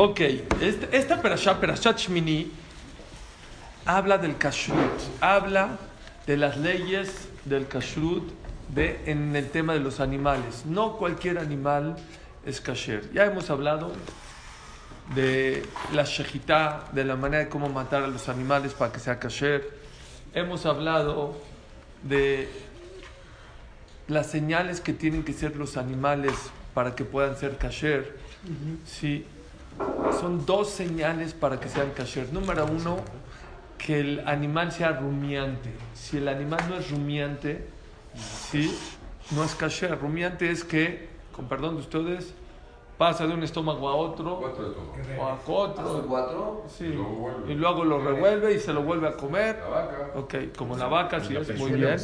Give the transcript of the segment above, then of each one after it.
Ok, este- esta perashá, Perashat Shmini, habla del kashrut, habla de las leyes del kashrut de, en el tema de los animales. No cualquier animal es kasher. Ya hemos hablado de la shejitá, de la manera de cómo matar a los animales para que sea kasher. Hemos hablado de las señales que tienen que ser los animales para que puedan ser kasher. Sí, son dos señales para que sean kasher. Número uno, que el animal sea rumiante. Si el animal no es rumiante, sí, no es kasher. Rumiante es que, con perdón de ustedes, pasa de un estómago a otro, o a otro, sí, y luego lo revuelve y se lo vuelve a comer. Ok, como la vaca, sí, es muy bien.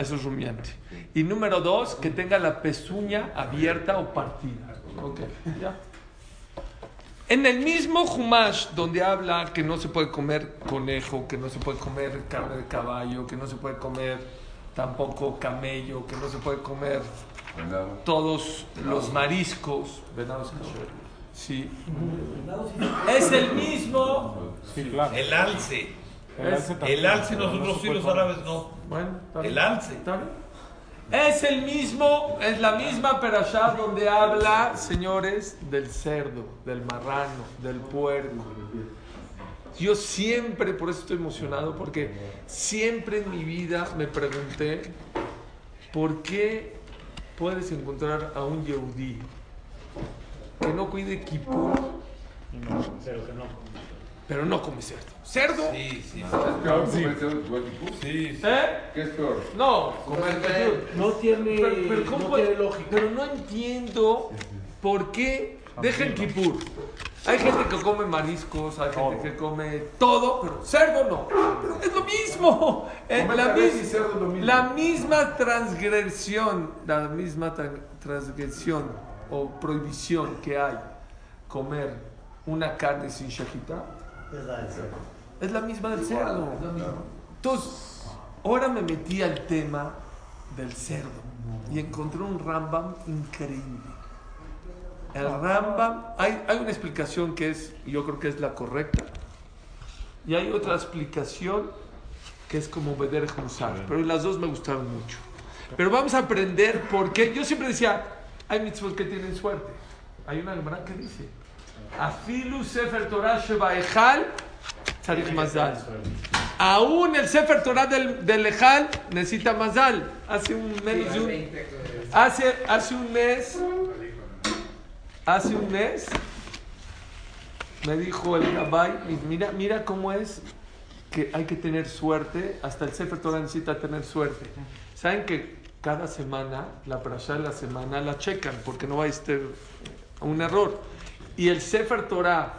Eso es rumiante. Y número dos, que tenga la pezuña abierta o partida. Ok, ya. En el mismo Humash, donde habla que no se puede comer conejo, que no se puede comer carne de caballo, que no se puede comer tampoco camello, que no se puede comer todos los mariscos, venados. Sí. Es el mismo. El alce. El alce nosotros sí, los árabes no. bueno. El alce. ¿Está bien? Es el mismo, es la misma perashá donde habla, señores, del cerdo, del marrano, del puerco. Yo siempre, por eso estoy emocionado, porque siempre en mi vida me pregunté, ¿por qué puedes encontrar a un yehudí que no cuide Kippur, pero no come cerdo? ¿Cerdo? Sí, sí. ¿Eh? ¿Qué es peor? No, comer. No tiene, Pero, pero ¿cómo no puede- tiene lógica. pero no entiendo por qué dejen Kipur. Hay gente que come mariscos, hay gente que come todo, pero cerdo no. Pero es lo mismo. Es Come la, mis- lo mismo. misma transgresión, la misma tra- transgresión o prohibición que hay comer una carne sin shahita es la misma del cerdo. Entonces, ahora me metí al tema del cerdo y encontré un Rambam increíble. El Rambam, hay, hay una explicación que es, yo creo que es la correcta, y hay otra explicación que es como Beder Musar, pero las dos me gustaron mucho. Pero vamos a aprender por qué. Yo siempre decía, hay mitzvot que tienen suerte. Hay una Gemara que dice, Afilu Sefer Torah Sheba Ejal Tzarich Mazal. Aún el Sefer Torah del, del Ejal necesita Mazal. Hace un mes, de un- hace, hace un mes, hace un mes, me dijo el Gabay, mira, mira cómo es que hay que tener suerte, hasta el Sefer Torah necesita tener suerte. ¿Saben que cada semana, la parasha de la semana la checan porque no va a estar un error? Y el Sefer Torah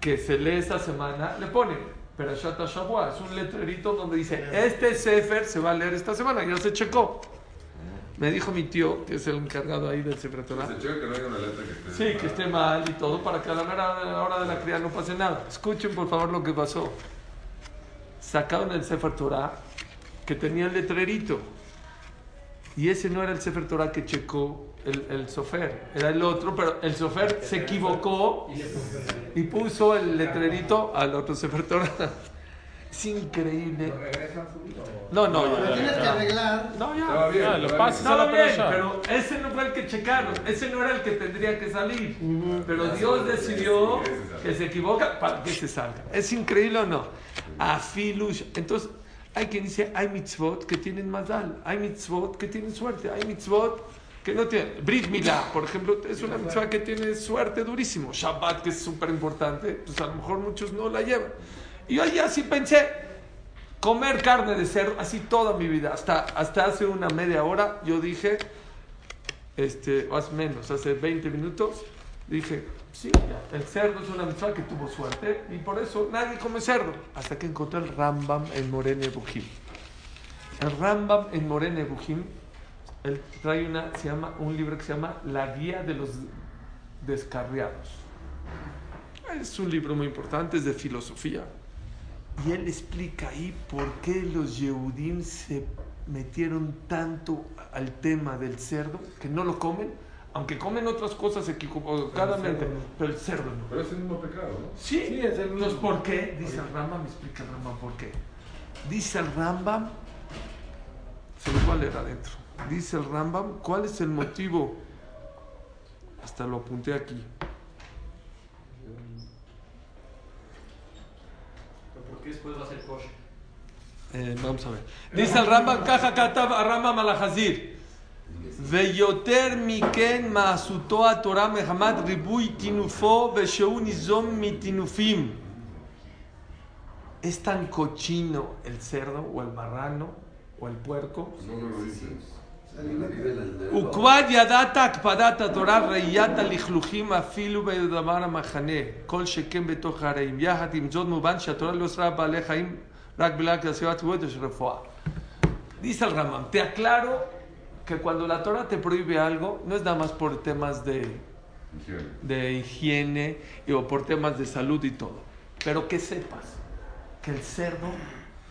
que se lee esta semana le pone Perashat Shabua, es un letrerito donde dice, este Sefer se va a leer esta semana, ya se checó. Me dijo mi tío, que es el encargado ahí del Sefer Torah. Se checa que no haya una letra que esté. Sí, que esté mal y todo para que a la mera a la hora de la cría no pase nada. Escuchen por favor lo que pasó. Sacaron el Sefer Torah que tenía el letrerito. Y ese no era el Sefer Torah que checó el, el sofer, era el otro, pero el sofer se equivocó y puso el letrerito al otro Sefer Torah. Es increíble. No, no, Pero ya, tienes que arreglar. no, ya. Bien. Lo pasas bien. a la Estaba bien, pero ese no fue el que checaron, ese no era el que tendría que salir. Pero Dios decidió que se equivoca para que se salga. ¿Es increíble o no? Afilush. Entonces, hay quien dice, hay mitzvot que tienen mazal, hay mitzvot que tienen suerte, hay mitzvot que no tienen. Brit Milá, por ejemplo, es una mitzvah que tiene suerte durísimo. Shabbat, que es súper importante, pues a lo mejor muchos no la llevan. Y yo ahí así pensé, comer carne de cerdo, así toda mi vida, hasta, hasta hace una media hora, yo dije, este, o hace menos, hace 20 minutos, Dije, sí, el cerdo es una mitzvah que tuvo suerte y por eso nadie come cerdo. Hasta que encontré el Rambam en Morene Bujim. El Rambam en Morene Bujim, trae una, se llama, un libro que se llama La Guía de los Descarriados. Es un libro muy importante, es de filosofía. Y él explica ahí por qué los Yehudim se metieron tanto al tema del cerdo, que no lo comen, aunque comen otras cosas equivocadamente, pero el cerdo no. Pero es el mismo pecado, ¿no? Sí, es el entonces ¿por qué? Dice el Rambam, me explica el Rambam por qué. Dice el Rambam, se lo voy a leer adentro. Dice el Rambam, ¿cuál es el motivo? Hasta lo apunté aquí. ¿Por qué después va a ser kosher? Eh, vamos a ver. Dice el Rambam, caja katab a Rambam alajazir ויותר מכן מעשותו התורה מחמת ריבוי טינופו ושהוא ניזום מטינופים. Es tan cochino el cerdo o el marrano o el puerco. No me lo dices. וכבר ידעת הקפדת התורה ראיית הלכלוכים אפילו בדבר המחנה כל שכן בתוך הרעים יחד עם זאת מובן שהתורה לא אסרה בעלי חיים רק בגלל כסביבת ציבורית יש רפואה. Dice el Ramam, te aclaro que cuando la Torah te prohíbe algo no es nada más por temas de, Higiene. de higiene y, o por temas de salud y todo. Pero que sepas que el cerdo,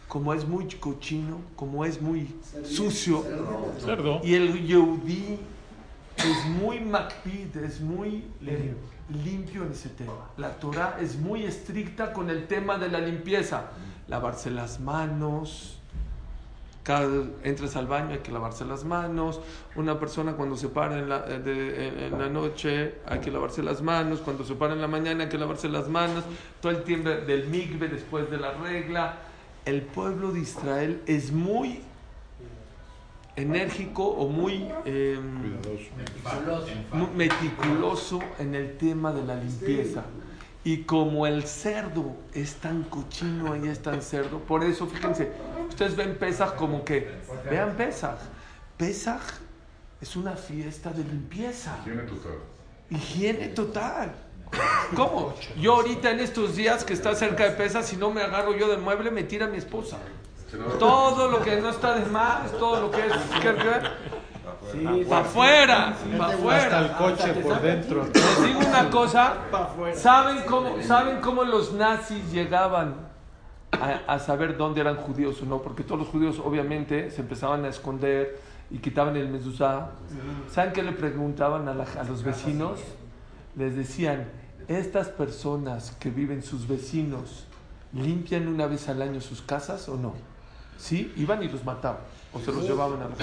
como es muy cochino, como es muy sucio, Cerdo. y el Yehudí es muy makpid, es muy eh, limpio en ese tema. La Torah es muy estricta con el tema de la limpieza. Lavarse las manos. Cada entras al baño hay que lavarse las manos. Una persona cuando se para en la, eh, de- en la noche hay que lavarse las manos. Cuando se para en la mañana hay que lavarse las manos. Todo el tiempo del migbe después de la regla. El pueblo de Israel es muy enérgico o muy eh, muy meticuloso en el tema de la limpieza. Y como el cerdo es tan cochino y es tan cerdo, por eso fíjense, ustedes ven Pesaj como que, vean Pesaj, Pesaj es una fiesta de limpieza, Higiene total. higiene total. ¿Cómo? Yo ahorita en estos días que está cerca de Pesaj, si no me agarro yo del mueble, me tira mi esposa. Todo lo que no está de más, todo lo que es... Sí, ¡Para afuera! ¡Para Hasta el afuera! coche por dentro. Les digo una cosa, ¿saben cómo, ¿saben cómo los nazis llegaban a, a saber dónde eran judíos o no? Porque todos los judíos obviamente se empezaban a esconder y quitaban el mezuzá. ¿Saben qué le preguntaban a, la- a los vecinos? Les decían, ¿estas personas que viven sus vecinos limpian una vez al año sus casas o no? ¿Sí? Iban y los mataban o se los llevaban a la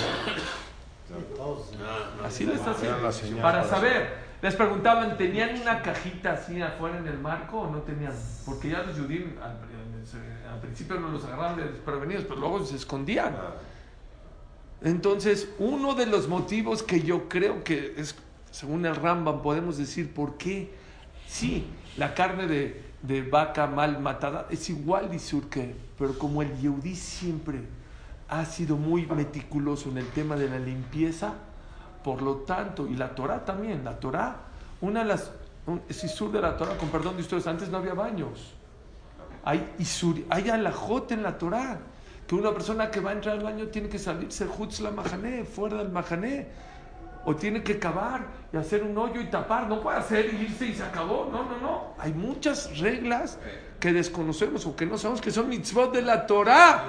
Así les hacían. Para saber. Les preguntaban, ¿tenían una cajita así afuera en el marco o no tenían? Porque ya los judíos al, al principio no los agarraban de desprevenidos, pero luego se escondían. Entonces, uno de los motivos que yo creo que es, según el Rambam, podemos decir por qué, sí, la carne de, de vaca mal matada es igual de surque, pero como el Yehudí siempre ha sido muy meticuloso en el tema de la limpieza, por lo tanto, y la Torah también, la Torah, una de las, un, es isur de la Torah, con perdón de ustedes, antes no había baños. Hay isur, hay alajot en la Torah, que una persona que va a entrar al baño tiene que salirse jutz la mahané, fuera del mahané, o tiene que cavar y hacer un hoyo y tapar, no puede hacer y irse y se acabó, no, no, no. Hay muchas reglas que desconocemos o que no sabemos que son mitzvot de la Torah.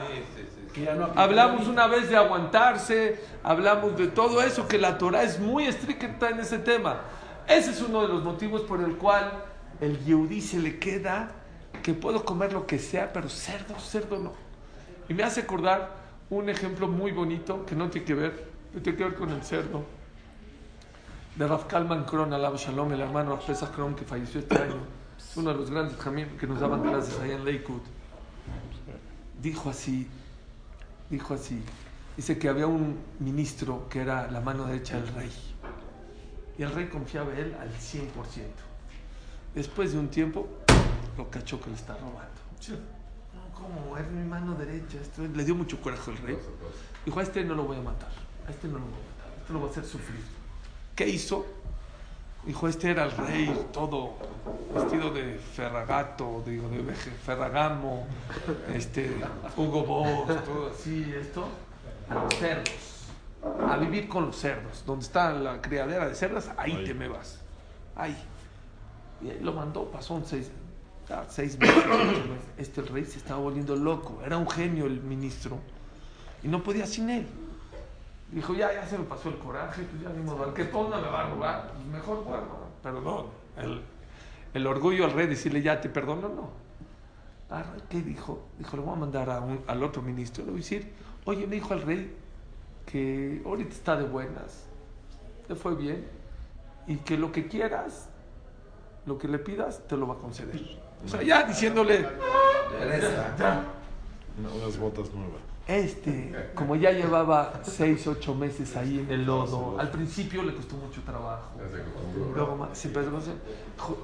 Hablamos una vez de aguantarse, hablamos de todo eso, que la Torah es muy estricta en ese tema. Ese es uno de los motivos por el cual el Yehudí se le queda que puedo comer lo que sea, pero cerdo, cerdo no. Y me hace acordar un ejemplo muy bonito que no tiene que ver, que tiene que ver con el cerdo. De Rav Kalman Kron, Shalom, el hermano Rav Pesach Kron, que falleció este año. Es uno de los grandes jamín que nos daban clases allá en Lakewood. Dijo así, dijo así, dice que había un ministro que era la mano derecha del rey. Y el rey confiaba en él al 100%. Después de un tiempo, lo cachó que le está robando. No, ¿cómo? Es mi mano derecha. Esto, le dio mucho coraje al rey. Dijo, a este no lo voy a matar. A este no lo voy a matar. A este lo voy a hacer sufrir. ¿Qué hizo? Dijo, este era el rey, todo vestido de Ferragato, digo, de Ferragamo, este, Hugo Boss, todo así, esto. A los cerdos, a vivir con los cerdos. Donde está la criadera de cerdas, ahí te me vas. Ahí. Y ahí lo mandó, pasó un seis, seis meses, ocho meses. Este el rey se estaba volviendo loco. Era un genio el ministro. Y no podía sin él. Dijo, ya, ya se me pasó el coraje, pues ya ni modo, al que ponga me va a robar, pues mejor bueno, perdón. El, el orgullo al rey decirle, ya te perdono, no. Ah, ¿Qué dijo? Dijo, le voy a mandar a un- al otro ministro, le voy a decir, oye, me dijo al rey que ahorita está de buenas, le fue bien, y que lo que quieras, lo que le pidas, te lo va a conceder. O sea, ya diciéndole, ya, ya. Unas botas nuevas. Este, como ya llevaba seis, ocho meses ahí en el lodo, al principio le costó mucho trabajo. Ya se acostumbró. Luego se empezó a hacer, "Jo,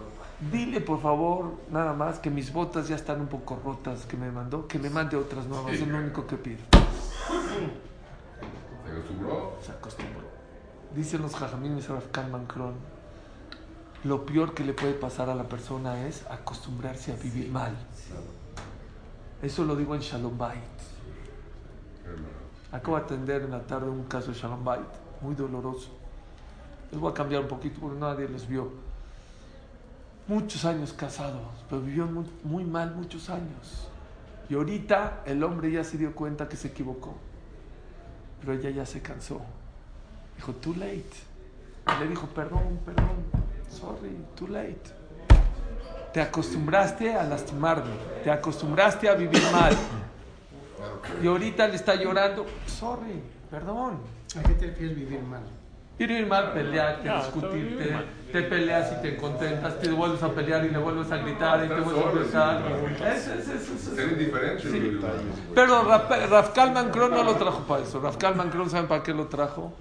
dile por favor, nada más, que mis botas ya están un poco rotas, que me mandó, que me mande otras nuevas, es lo único que pido. Se acostumbró. Se acostumbró. Dicen los jajamines Rav Kalman Kron, lo peor que le puede pasar a la persona es acostumbrarse a vivir mal. Eso lo digo en Shalom Bait. Acabo de atender en la tarde un caso de Shalom Bait, muy doloroso. Les voy a cambiar un poquito porque nadie los vio. Muchos años casados, pero vivió muy, mal muchos años. Y ahorita el hombre ya se dio cuenta que se equivocó. Pero ella ya se cansó. Dijo, too late. Le dijo, perdón, perdón, sorry, too late. Te acostumbraste a lastimarme, te acostumbraste a vivir mal. Y ahorita le está llorando, sorry, perdón. ¿A qué te refieres vivir mal? Vivir mal, pelearte, discutirte, te peleas y te contentas, te vuelves a pelear y le vuelves a gritar y te vuelves a besar. Es- es- es- es- indiferente. Sí. Pero Raf, Raf Kalman Kron no lo trajo para eso. Raf Kalman Kron, ¿saben para qué lo trajo?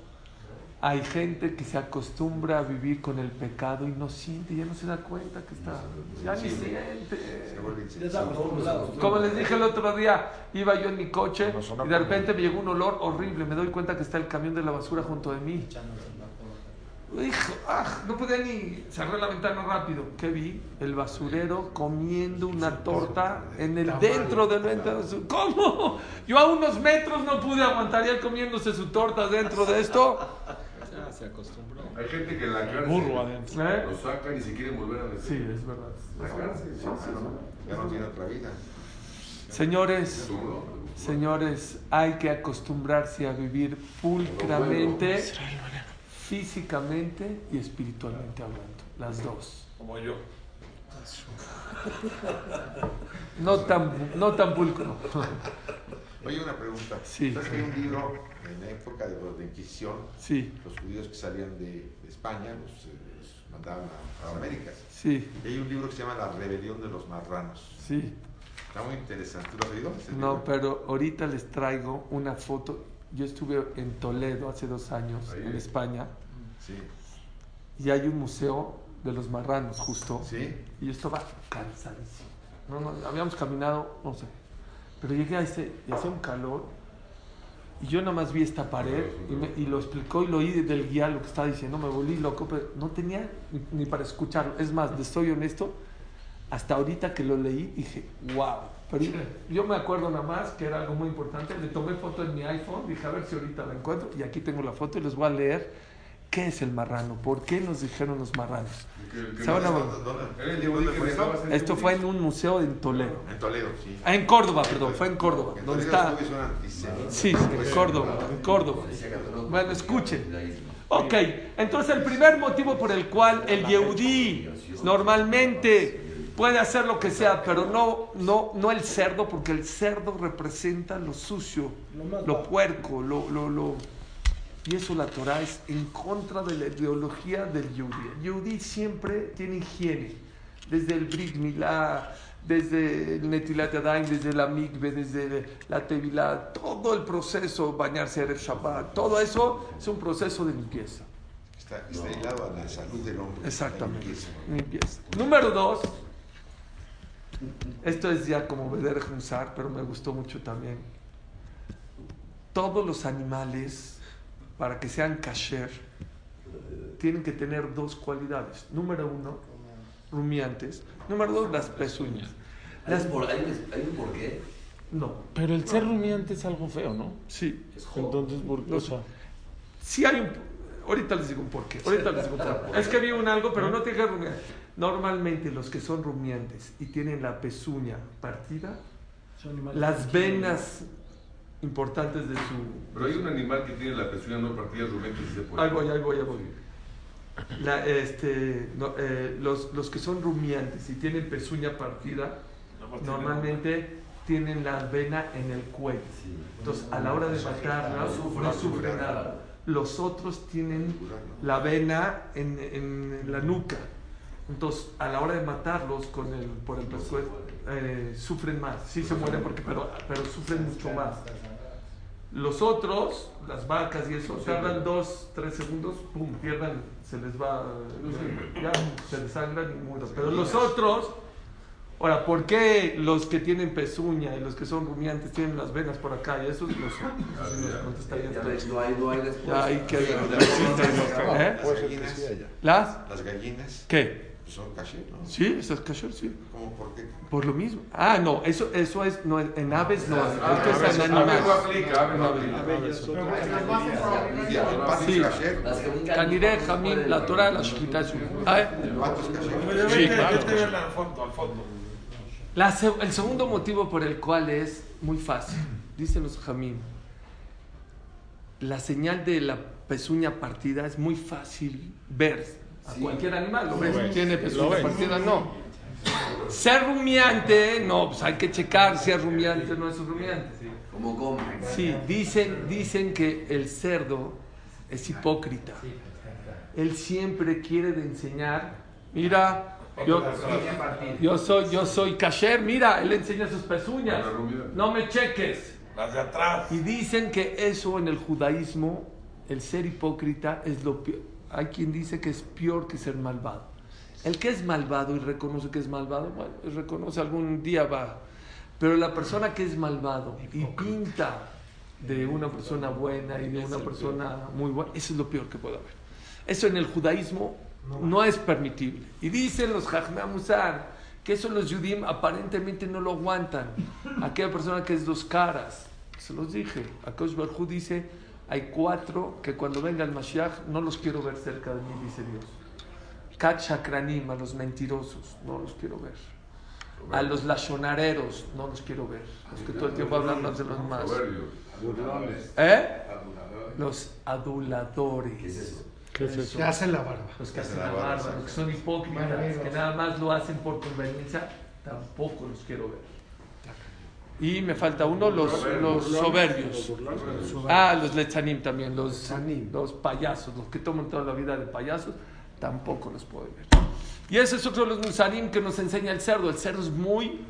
Hay gente que se acostumbra a vivir con el pecado y no siente, ya no se da cuenta que está. Ya ni siente. Como les dije el otro día, iba yo en mi coche y de repente me llegó un olor horrible. Me doy cuenta que está el camión de la basura junto de mí. Hijo, ah, no podía ni cerrar la ventana rápido. ¿Qué vi? El basurero comiendo una torta en el dentro del ventana. ¿Cómo? Yo a unos metros no pude aguantar ya comiéndose su torta dentro de esto. Se acostumbró. Hay gente que en la cárcel Burro adentro. ¿Eh? lo sacan y se quieren volver a meter. Sí, es verdad. La cárcel, sí, sí, sí. Ya no tiene otra vida. Señores, señores, hay que acostumbrarse a vivir pulcramente, físicamente y espiritualmente hablando. Las dos. Como yo. No tan, no tan pulcro. Oye, una pregunta. Sí. ¿Sabes que hay un libro en la época de la Inquisición? Sí, Los judíos que salían de, de España los, eh, los mandaban a, a las Américas. sí, Y hay un libro que se llama La rebelión de los marranos. sí. Está muy interesante. ¿Tú lo has oído? No, libro? pero ahorita les traigo una foto. Yo estuve en Toledo hace dos años, Ahí. en España, Sí. y hay un museo de los marranos justo. Sí. Y yo estaba cansadísimo. No, no, habíamos caminado, no sé. Pero llegué a ese, y hacía un calor. Y yo nada más vi esta pared y, me- y lo explicó y lo oí del guía lo que estaba diciendo. Me volví loco, pero no tenía ni, para escucharlo. Es más, les soy honesto, hasta ahorita que lo leí dije, wow. Pero yo me acuerdo nada más que era algo muy importante. Le tomé foto en mi iPhone, dije a ver si ahorita la encuentro. Y aquí tengo la foto y les voy a leer qué es el marrano, por qué nos dijeron los marranos. Que- que Se van a- no- ¿Dónde- dónde- Era el ¿Dónde libro fue que eso? estabas en Esto fue en un museo en Toledo. En Toledo, sí. Ah, en Córdoba, perdón, fue en Córdoba. En ¿Dónde Toledo está? Sí, en Córdoba, en Córdoba. Bueno, escuchen. Ok, entonces el primer motivo por el cual el Yehudí normalmente puede hacer lo que sea, pero no, no, no el cerdo, porque el cerdo representa lo sucio, lo puerco, lo, lo, lo- Y eso la Torah es en contra de la ideología del Yehudí. El Yehudí siempre tiene higiene, desde el Brit Milá, desde el Netilat Yadayim, desde la Mikve, desde la Tevilá, todo el proceso, bañarse el Shabbat, todo eso es un proceso de limpieza. Está, está hilado a la salud del hombre. Exactamente. Limpieza. Limpieza. Número dos, esto es ya como Beder Hunsar, pero me gustó mucho también. Todos los animales, para que sean kasher, tienen que tener dos cualidades. Número uno, rumiantes. Número dos, las pezuñas. ¿Hay un, por, hay, un, hay un porqué? No, Pero el ser rumiante es algo feo, ¿no? sí. Entonces, ¿por qué? O sea, Sí hay un... Ahorita les digo un porqué. Ahorita les digo un porqué. Es que había un algo, pero no tiene que rumiar. Normalmente los que son rumiantes y tienen la pezuña partida, las venas importantes de su... Pero hay un animal que tiene la pezuña no partida, Rubén, que sí se puede. Ahí voy, ahí voy, ahí voy. La, este, no, eh, los, los que son rumiantes y tienen pezuña partida, normalmente tienen la vena en el cuello. Entonces, a la hora de matarla, no sufre nada. Los otros tienen la vena en, en la nuca. Entonces, a la hora de matarlos con el, por el pescuezo, eh, sufren más. Sí se mueren porque, pero, pero sufren mucho más. Los otros, las vacas y eso, tardan dos, tres segundos, pum, pierdan, se les va, ya, se desangran y mueren. Pero los otros, ahora, ¿por qué los que tienen pezuña y los que son rumiantes tienen las venas por acá? Y esos ustedes. ves, no hay, no hay después. Ya hay que... ¿Eh? Las gallinas, las gallinas ¿Qué? Son caché, ¿no? Sí, esas kasher, sí. ¿Cómo por qué? Por lo mismo. Ah, no, eso, eso es, no, en aves no, Ah, esto es en ave no animales. aplica, ave no aplica. Y el pato Sí. Caniré, no Jamín, la Torah, la Shkita es un- Ah, ¿eh? El pato es caché. Sí, claro. al fondo, al fondo. La el segundo motivo por el cual es muy fácil, dicen los Jamín, la señal de la pezuña partida es muy fácil ver a cualquier animal. Lo ves, tiene pezuña partida, no. Ser rumiante, no, pues hay que checar si es rumiante o no es rumiante. Como comen. Sí, dicen, dicen que el cerdo es hipócrita. Él siempre quiere de enseñar, mira, yo, yo soy, yo soy kasher, mira, él enseña sus pezuñas, no me cheques. Las de atrás. Y dicen que eso en el judaísmo, el ser hipócrita es lo peor. Hay quien dice que es peor que ser malvado. El que es malvado y reconoce que es malvado, bueno, reconoce algún día va. Pero la persona que es malvado y pinta de una persona buena y de una persona muy buena, eso es lo peor que puede haber. Eso en el judaísmo no es permitible. Y dicen los Jajmea Musar que eso los Yudim aparentemente no lo aguantan. Aquella persona que es dos caras, se los dije. Akosh Barhu dice: hay cuatro que cuando venga el Mashiach no los quiero ver cerca de mí, dice Dios. Kat Shakranim, a los mentirosos, no los quiero ver. A los lachonareros, no los quiero ver. Los que todo el tiempo hablan más de los más. ¿Eh? Los aduladores. ¿qué es eso? Que hacen la barba. Los que hacen la barba, los que son hipócritas, que nada más lo hacen por conveniencia, tampoco los quiero ver. Y me falta uno, los, los soberbios. Ah, los lechanim también, los, los payasos, los que toman toda la vida de payasos, tampoco los puedo ver. Y ese es otro de los musarim que nos enseña el cerdo. El cerdo es muy,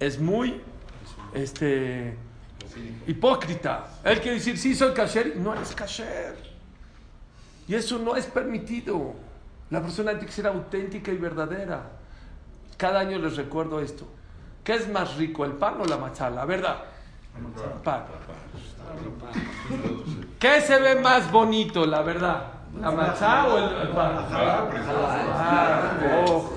es muy, este, hipócrita. Él quiere decir, sí, soy kasher, y no eres kasher. Y eso no es permitido. La persona tiene que ser auténtica y verdadera. Cada año les recuerdo esto. ¿Qué es más rico, el pan o la matzá? La verdad. Pan. ¿Qué se ve más bonito, la verdad? ¿La matzá o el, pan? Ah, oh.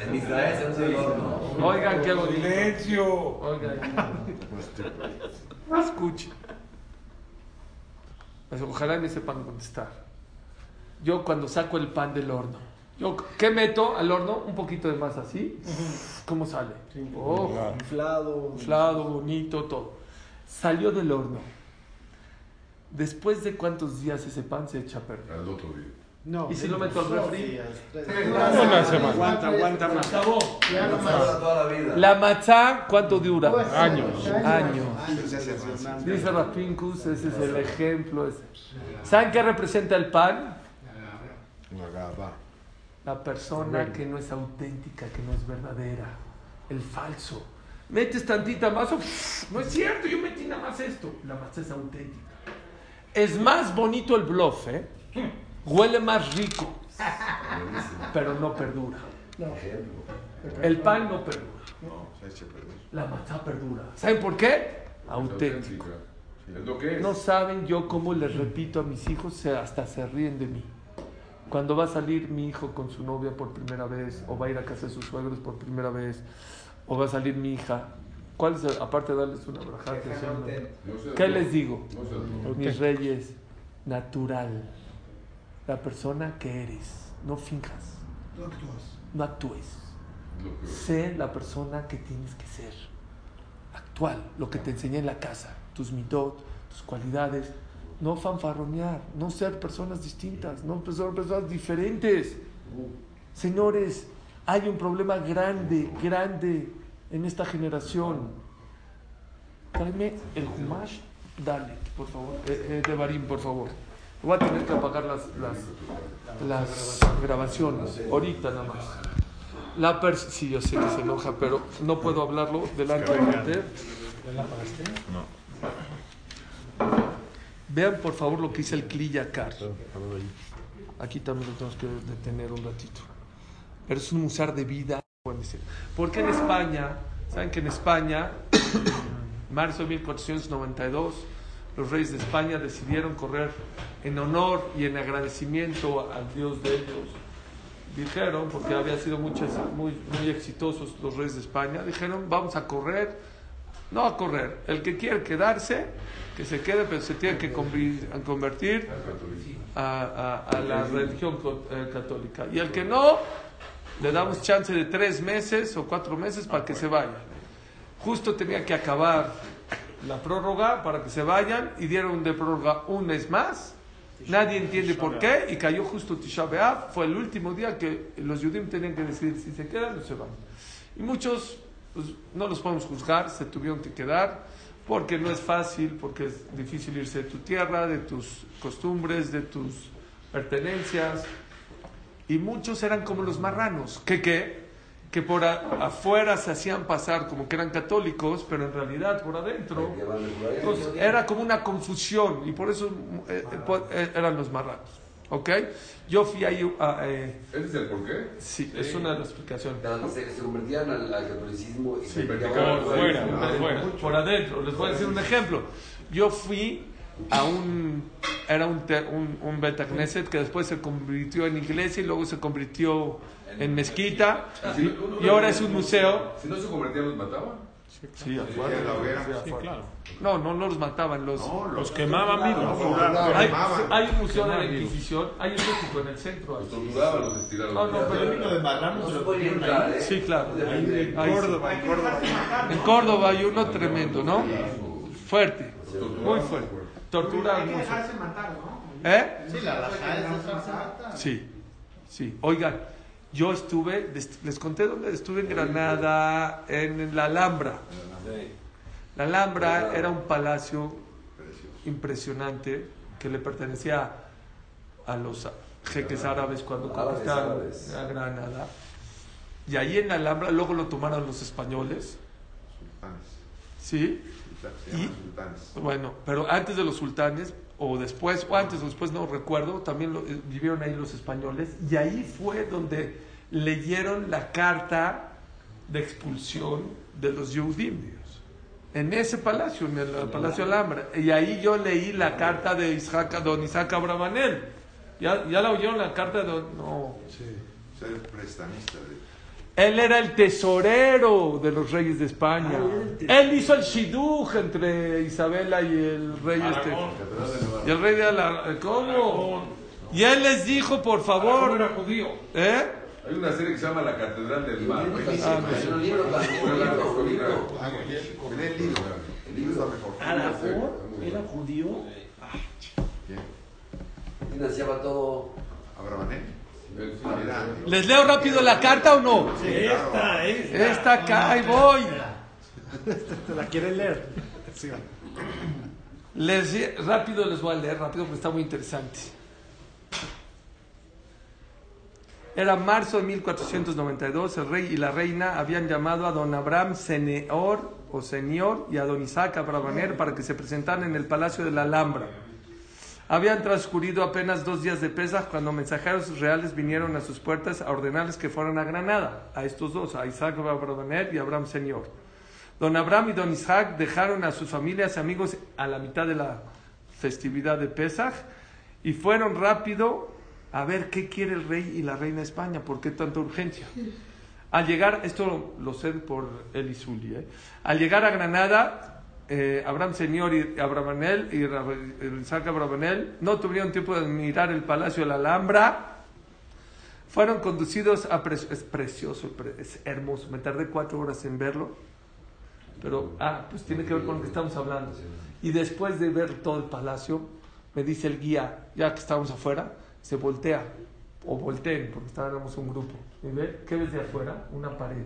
En Israel se usa el horno. Oigan qué bonito. Silencio. Oigan. Escuchen. Ojalá me sepan contestar. Yo cuando saco el pan del horno, yo ¿qué meto al horno? Un poquito de masa así. ¿Cómo sale? Oh, Inflado. inflado, bonito, todo. Salió del horno. Después de cuántos días ese pan se echa a perder. Al otro día. No. ¿Y si lo meto al refri? Una semana. Aguanta, aguanta más. Acabó. La matzá, ¿cuánto dura? Años. Años. Años. Dice Rapincus, ese es el ejemplo. ese. ¿Saben qué representa el pan? Una gaba. La persona que no es auténtica, que no es verdadera. El falso. Metes tantita más, uf, no es cierto, yo metí nada más esto. La masa es auténtica. Es más bonito el bluff, ¿eh? Huele más rico, pero no perdura. El pan no perdura, la masa perdura. ¿Saben por qué? Auténtico. No saben yo cómo les repito a mis hijos, hasta se ríen de mí. Cuando va a salir mi hijo con su novia por primera vez, o va a ir a casa de sus suegros por primera vez, o va a salir mi hija, ¿cuál es el- aparte de darles una una- No ¿Qué les digo? No. Mis reyes, natural, la persona que eres, no finjas, no actúes, Lo que- sé la persona que tienes que ser, actual, lo que te enseñé en la casa, tus mitot, tus cualidades, no fanfarronear, no ser personas distintas, no ser personas diferentes. Señores, hay un problema grande, grande en esta generación. Tráeme el Humash, dale, por favor, eh, eh, de Barim, por favor. Voy a tener que apagar las, las, las grabaciones, ahorita nada más. La pers sí, yo sé que se enoja, pero no puedo hablarlo delante de Mater. Vean por favor lo que dice el Kliyakar. Aquí también lo tenemos que detener un ratito. Pero es un musar de vida. Porque en España, saben que en España, marzo de 1492, los reyes de España decidieron correr en honor y en agradecimiento al Dios de ellos. Dijeron, porque habían sido muchos, muy, muy exitosos los reyes de España, dijeron, vamos a correr, no a correr, el que quiere quedarse, que se quede, pero se tiene que convertir a, a- a la religión eh, católica. Y el que no, le damos chance de tres meses o cuatro meses para que se vaya. Justo tenía que acabar la prórroga para que se vayan y dieron de prórroga un mes más. Nadie entiende por qué y cayó justo Tisha B'Av. Fue el último día que los judíos tenían que decidir si se quedan o se van. Y muchos pues, no los podemos juzgar, se tuvieron que quedar porque no es fácil, porque es difícil irse de tu tierra, de tus costumbres, de tus pertenencias. Y muchos eran como los marranos, que qué? Que por a- afuera se hacían pasar como que eran católicos, pero en realidad por adentro pues, era como una confusión y por eso eh, eh, eh, eran los marranos. ¿Ok? Yo fui ahí a... eh, ¿Ese es el porqué? sí, es una de las explicaciones. Se, se convertían al, al catolicismo y se Sí, practicaban por fuera, por por fuera. Por adentro. Les voy a decir un ejemplo. Yo fui a un... Era un, un, un Beta Knesset que después se convirtió en iglesia y luego se convirtió en mezquita y, y ahora es un museo. Si no se convertían, los mataban. Sí, en la hoguera. Sí, claro. No, no, no los mataban. Los, Los quemaban vivos. hay, quemaban. hay un museo de la Inquisición. Hay un México en el centro. Los torturaban, los estiraban. No, no, pero Lo de marrano No se lo ahí. Sí, claro. Ahí-. Córdoba, en Córdoba. En Córdoba hay uno tremendo, ¿no? Fuerte, muy fuerte. Tortura Hay que dejarse matar, ¿no? ¿Eh? Sí, la. Sí, sí. Oigan, yo estuve, les conté dónde estuve en Granada, en la Alhambra. La Alhambra era un palacio impresionante que le pertenecía a los jeques árabes cuando conquistaron a Granada. Y ahí en la Alhambra luego lo tomaron los españoles. ¿sí? Se Y- llaman sultanes. Bueno, pero antes de los sultanes, o después, o antes o después, no recuerdo, también lo- eh, vivieron ahí los españoles, y ahí fue donde leyeron la carta de expulsión de los Yehudim, en ese palacio, en el, Palacio Alhambra, y ahí yo leí la carta de Isaac, don Isaac Abravanel. ¿Ya, ¿Ya la oyeron la carta de don.? No. Ser prestamista de Él era el tesorero de los reyes de España. Él hizo el shidduch entre Isabela y el rey este. Y el rey de Aragón. ¿Cómo? Y él les dijo, por favor. era judío. ¿Eh? Hay una serie que se llama La Catedral del Mar. Ah, Es un libro también, un libro, un libro. Lee el libro. El libro está mejor. Aragón era judío. Financiaba todo. Abravanel. ¿Les leo rápido la carta o no? Esta, esta. Esta acá, ahí voy. ¿Te la quieres leer? Sí. Les, rápido les voy a leer, rápido, porque está muy interesante. Era marzo de 1492, el rey y la reina habían llamado a don Abraham Seneor o Señor y a don Isaac Abravanel para que se presentaran en el palacio de la Alhambra. Habían transcurrido apenas dos días de Pesach cuando mensajeros reales vinieron a sus puertas a ordenarles que fueran a Granada, a estos dos, a Isaac Abravanel y Abraham Señor. Don Abraham y don Isaac dejaron a sus familias y amigos a la mitad de la festividad de Pesach y fueron rápido a ver qué quiere el rey y la reina de España, por qué tanta urgencia. Al llegar, esto lo, lo sé por el Isuli, ¿eh? al llegar a Granada, eh, Abraham Señor y Abravanel y Isaac Abravanel no tuvieron tiempo de admirar el palacio de la Alhambra. Fueron conducidos a... pre- es precioso, pre- es hermoso. Me tardé cuatro horas en verlo. Pero, ah, pues tiene que ver con lo que estamos hablando. Y después de ver todo el palacio, me dice el guía, ya que estábamos afuera, se voltea, o volteen, porque estábamos un grupo. Y ve, ¿qué ves de afuera? Una pared.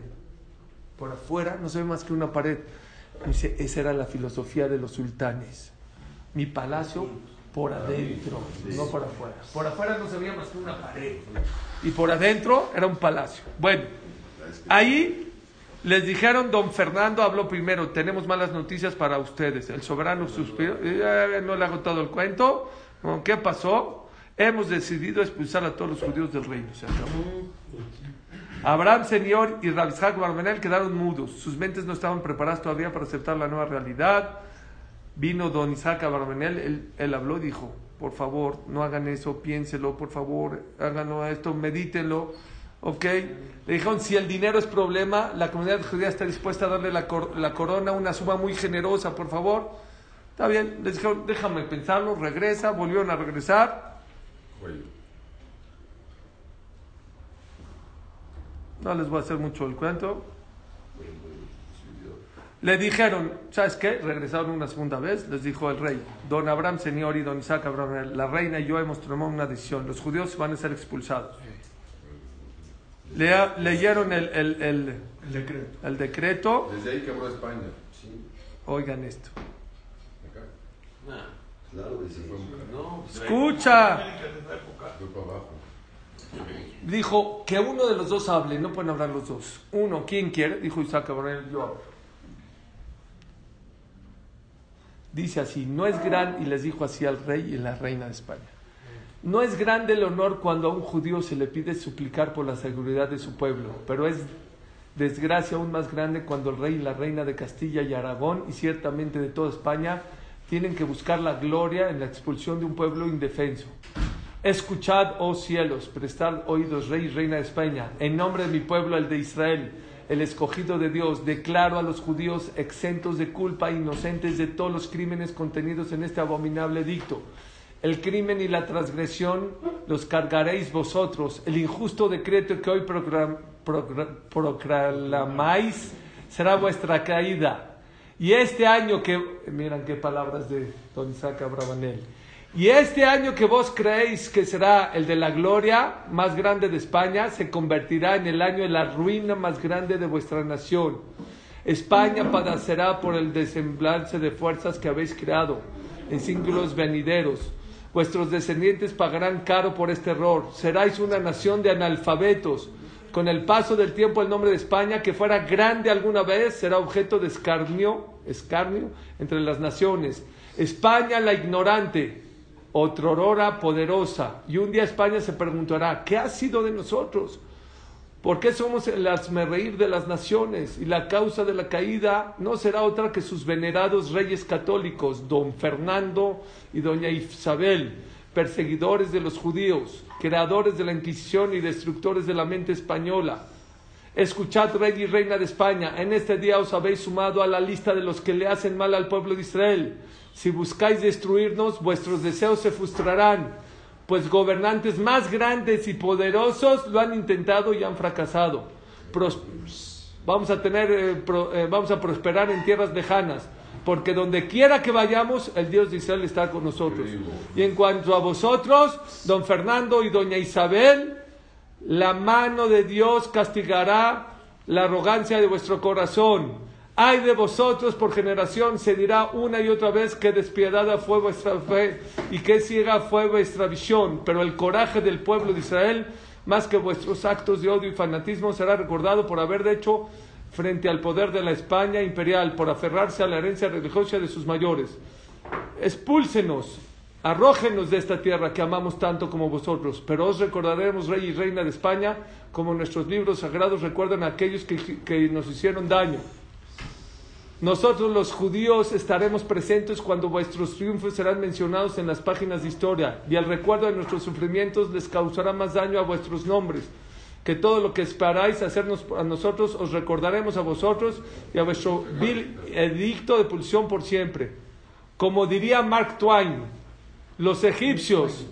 Por afuera no se ve más que una pared. Dice, esa era la filosofía de los sultanes. Mi palacio por adentro, no por afuera. Por afuera no se veía más que una pared. Y por adentro era un palacio. Bueno, ahí les dijeron, don Fernando habló primero, tenemos malas noticias para ustedes. El soberano suspiró, "Eh, no le hago todo el cuento. ¿Con ¿Qué pasó? Hemos decidido expulsar a todos los judíos del reino. Se acabó. Abraham, Señor y Rabishak Barmenel quedaron mudos. Sus mentes no estaban preparadas todavía para aceptar la nueva realidad. Vino don Isaac Barmenel, él, habló y dijo, por favor, no hagan eso, piénselo, por favor, háganlo esto, medítenlo. ¿Ok? Le dijeron, si el dinero es problema, la comunidad judía está dispuesta a darle la, cor- la corona, una suma muy generosa, por favor. Está bien, les dijeron, déjame pensarlo, regresa, volvieron a regresar. Cuello. No les voy a hacer mucho el cuento. Le dijeron, ¿sabes qué? Regresaron una segunda vez, les dijo el rey, don Abraham Señor y don Isaac Abraham, la reina y yo hemos tomado una decisión, los judíos van a ser expulsados. Lea- leyeron el, el- el- El decreto. el decreto, Desde ahí quebró España. oigan esto. Acá. Claro que sí. No, Escucha, Fue para abajo. Dijo que uno de los dos hable, no pueden hablar los dos. Uno, ¿quién quiere? Dijo Isaac Abraham, yo hablo. Dice así, no es gran, y les dijo así al rey y la reina de España. No es grande el honor cuando a un judío se le pide suplicar por la seguridad de su pueblo, pero es desgracia aún más grande cuando el rey y la reina de Castilla y Aragón, y ciertamente de toda España, tienen que buscar la gloria en la expulsión de un pueblo indefenso. Escuchad, oh cielos, prestad oídos, rey y reina de España, en nombre de mi pueblo, el de Israel, el escogido de Dios, declaro a los judíos exentos de culpa, inocentes de todos los crímenes contenidos en este abominable edicto. El crimen y la transgresión los cargaréis vosotros. El injusto decreto que hoy proclamáis será vuestra caída. Y este año que, miran qué palabras de don Isaac Abravanel. Y este año que vos creéis que será el de la gloria más grande de España, se convertirá en el año de la ruina más grande de vuestra nación. España padecerá por el desemblanche de fuerzas que habéis creado en siglos venideros. Vuestros descendientes pagarán caro por este error. Seráis una nación de analfabetos. Con el paso del tiempo, el nombre de España, que fuera grande alguna vez, será objeto de escarnio, escarnio entre las naciones. España la ignorante, otrorora poderosa. Y un día España se preguntará, ¿qué ha sido de nosotros? ¿Por qué somos el reír de las naciones? Y la causa de la caída no será otra que sus venerados reyes católicos, don Fernando y doña Isabel, perseguidores de los judíos, creadores de la Inquisición y destructores de la mente española. Escuchad, rey y reina de España, en este día os habéis sumado a la lista de los que le hacen mal al pueblo de Israel. Si buscáis destruirnos, vuestros deseos se frustrarán pues gobernantes más grandes y poderosos lo han intentado y han fracasado. Pros- vamos a tener, eh, pro- eh, vamos a prosperar en tierras lejanas, porque donde quiera que vayamos, el Dios de Israel está con nosotros. Y en cuanto a vosotros, don Fernando y doña Isabel, la mano de Dios castigará la arrogancia de vuestro corazón. Ay de vosotros por generación, se dirá una y otra vez que despiadada fue vuestra fe y que ciega fue vuestra visión. Pero el coraje del pueblo de Israel, más que vuestros actos de odio y fanatismo, será recordado por haber hecho frente al poder de la España imperial, por aferrarse a la herencia religiosa de sus mayores. Expúlsenos, arrójenos de esta tierra que amamos tanto como vosotros, pero os recordaremos, rey y reina de España, como nuestros libros sagrados recuerdan a aquellos que, que nos hicieron daño. Nosotros los judíos estaremos presentes cuando vuestros triunfos serán mencionados en las páginas de historia y el recuerdo de nuestros sufrimientos les causará más daño a vuestros nombres que todo lo que esperáis hacernos a nosotros os recordaremos a vosotros y a vuestro vil edicto de pulsión por siempre. Como diría Mark Twain, los egipcios,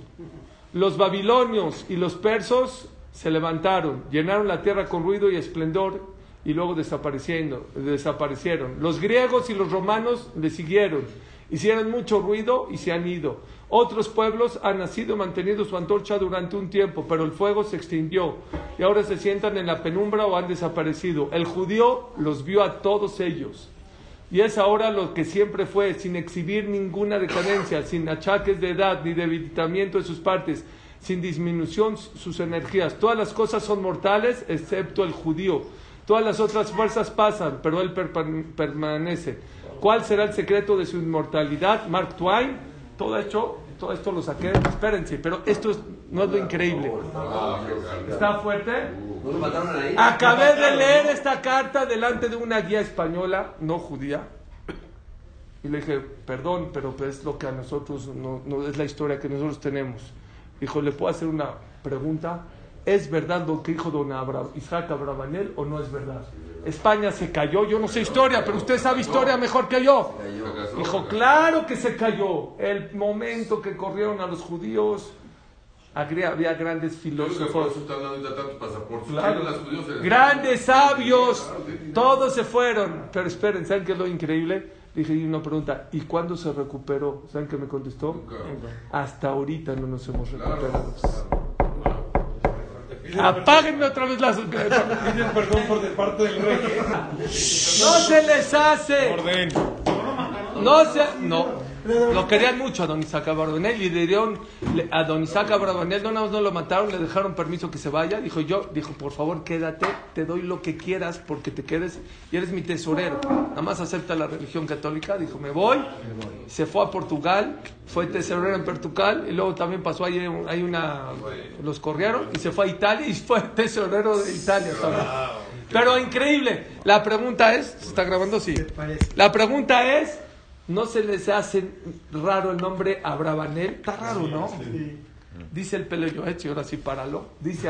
los babilonios y los persos se levantaron, llenaron la tierra con ruido y esplendor y luego desapareciendo, desaparecieron. Los griegos y los romanos le siguieron, hicieron mucho ruido y se han ido. Otros pueblos han nacido y mantenido su antorcha durante un tiempo, pero el fuego se extinguió y ahora se sientan en la penumbra o han desaparecido. El judío los vio a todos ellos. Y es ahora lo que siempre fue, sin exhibir ninguna decadencia, sin achaques de edad ni debilitamiento de sus partes, sin disminución sus energías. Todas las cosas son mortales excepto el judío. Todas las otras fuerzas pasan, pero él permanece. ¿Cuál será el secreto de su inmortalidad? Mark Twain, todo esto, todo esto lo saqué, espérense, pero esto no es lo increíble. ¿Está fuerte? Acabé de leer esta carta delante de una guía española, no judía, y le dije, perdón, pero es lo que a nosotros, no, no es la historia que nosotros tenemos. Dijo, ¿le puedo hacer una pregunta? ¿Es verdad lo que dijo don Isaac Abravanel o no es verdad? España se cayó, yo no sé historia, pero usted sabe historia mejor que yo. Dijo, claro que se cayó. El momento que corrieron a los judíos, había grandes filósofos, grandes sabios, todos se fueron. Pero esperen, ¿saben qué es lo increíble? Dije una pregunta, ¿y cuándo se recuperó? ¿Saben qué me contestó? Hasta ahorita no nos hemos recuperado. Apáguenme otra vez las. Piden perdón por de parte del rey. No se les hace. Orden. No se. No. Lo querían mucho a don Isaac y le dieron a don Isaac Abravanel, no, no, no lo mataron, le dejaron permiso que se vaya. Dijo yo, dijo, por favor, quédate, te doy lo que quieras porque te quedes y eres mi tesorero. Nada más acepta la religión católica. Dijo, me voy. Se fue a Portugal, fue tesorero en Portugal y luego también pasó ahí, hay una, los corrieron y se fue a Italia y fue tesorero de Italia también. Pero increíble. La pregunta es, ¿se está grabando? Sí. La pregunta es, ¿no se les hace raro el nombre Abravanel? Está raro, ¿no? Dice el Pele Yoetzi, ahora sí páralo. Dice